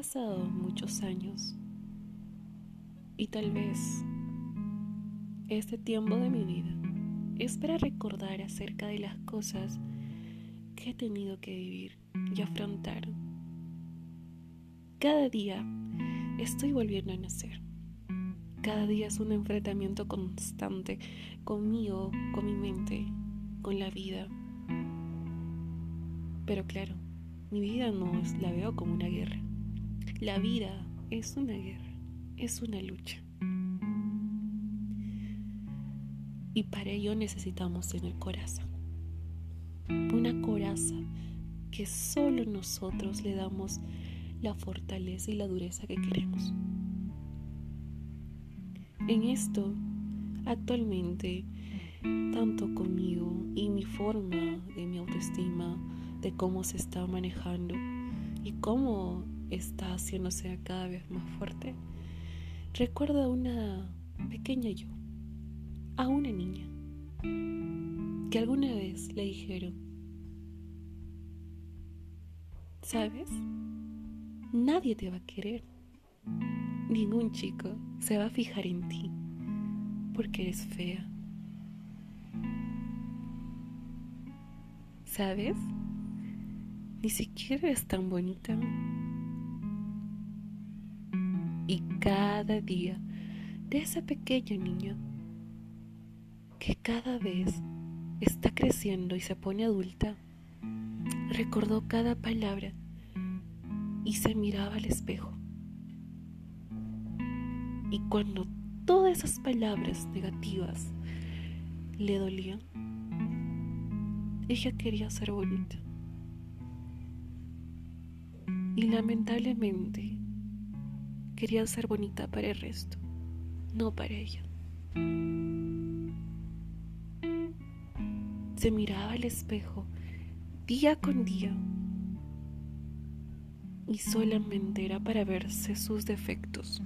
pasado muchos años y tal vez este tiempo de mi vida es para recordar acerca de las cosas que he tenido que vivir y afrontar. Cada día estoy volviendo a nacer. Cada día es un enfrentamiento constante conmigo, con mi mente, con la vida. Pero claro, mi vida no la veo como una guerra. La vida es una guerra, es una lucha. Y para ello necesitamos tener coraza. Una coraza que solo nosotros le damos la fortaleza y la dureza que queremos. En esto, actualmente, tanto conmigo y mi forma de mi autoestima, de cómo se está manejando y cómo está haciéndose cada vez más fuerte, recuerdo a una pequeña yo, a una niña, que alguna vez le dijeron, ¿sabes? Nadie te va a querer. Ningún chico se va a fijar en ti porque eres fea. ¿Sabes? Ni siquiera eres tan bonita. Y cada día de esa pequeña niña que cada vez está creciendo y se pone adulta, recordó cada palabra y se miraba al espejo. Y cuando todas esas palabras negativas le dolían, ella quería ser bonita. Y lamentablemente quería ser bonita para el resto, no para ella. Se miraba al espejo día con día y solamente era para verse sus defectos.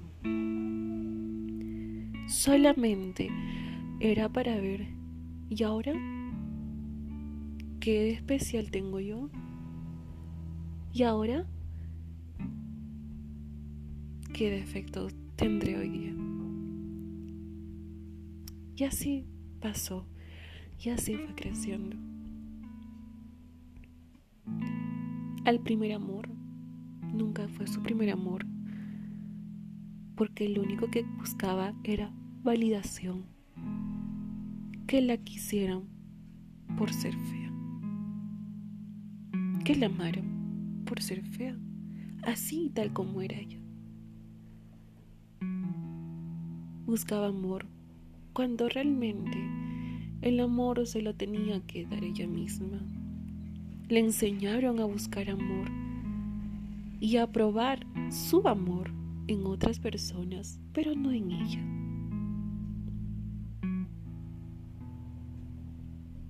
Solamente era para ver, ¿y ahora? ¿Qué especial tengo yo? ¿Y ahora? ¿Qué defectos tendré hoy día? Y así pasó, y así fue creciendo. Al primer amor nunca fue su primer amor, porque lo único que buscaba era validación, que la quisieran por ser fea, que la amaran por ser fea, así tal como era ella. Buscaba amor cuando realmente el amor se lo tenía que dar ella misma. Le enseñaron a buscar amor y a probar su amor en otras personas, pero no en ella.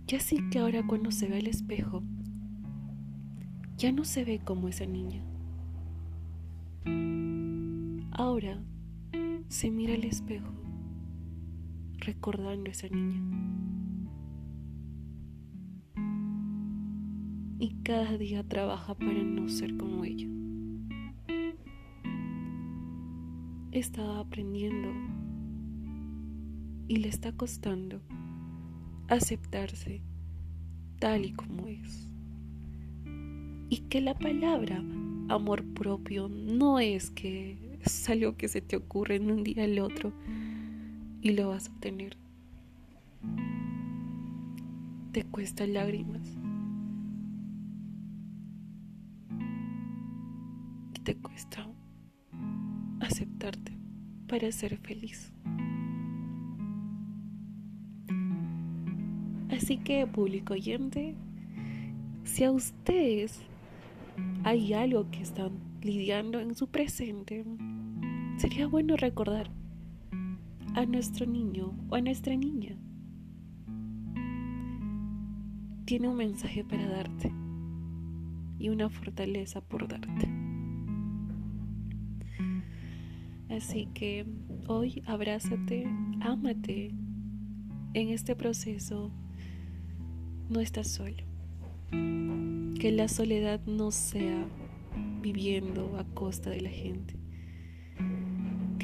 Y así que ahora cuando se ve al espejo, ya no se ve como esa niña. Ahora se mira al espejo recordando a esa niña. Y cada día trabaja para no ser como ella. estaba aprendiendo y le está costando aceptarse tal y como es. Y que la palabra amor propio no es que es algo que se te ocurre en un día al otro y lo vas a obtener. Te cuesta lágrimas. Y te cuesta aceptarte para ser feliz. Así que, público oyente, si a ustedes hay algo que están lidiando en su presente, sería bueno recordar a nuestro niño o a nuestra niña. Tiene un mensaje para darte y una fortaleza por darte. Así que hoy abrázate, ámate. En este proceso no estás solo. Que la soledad no sea viviendo a costa de la gente.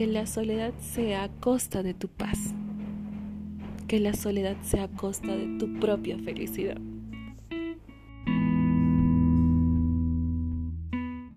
Que la soledad sea a costa de tu paz. Que la soledad sea a costa de tu propia felicidad.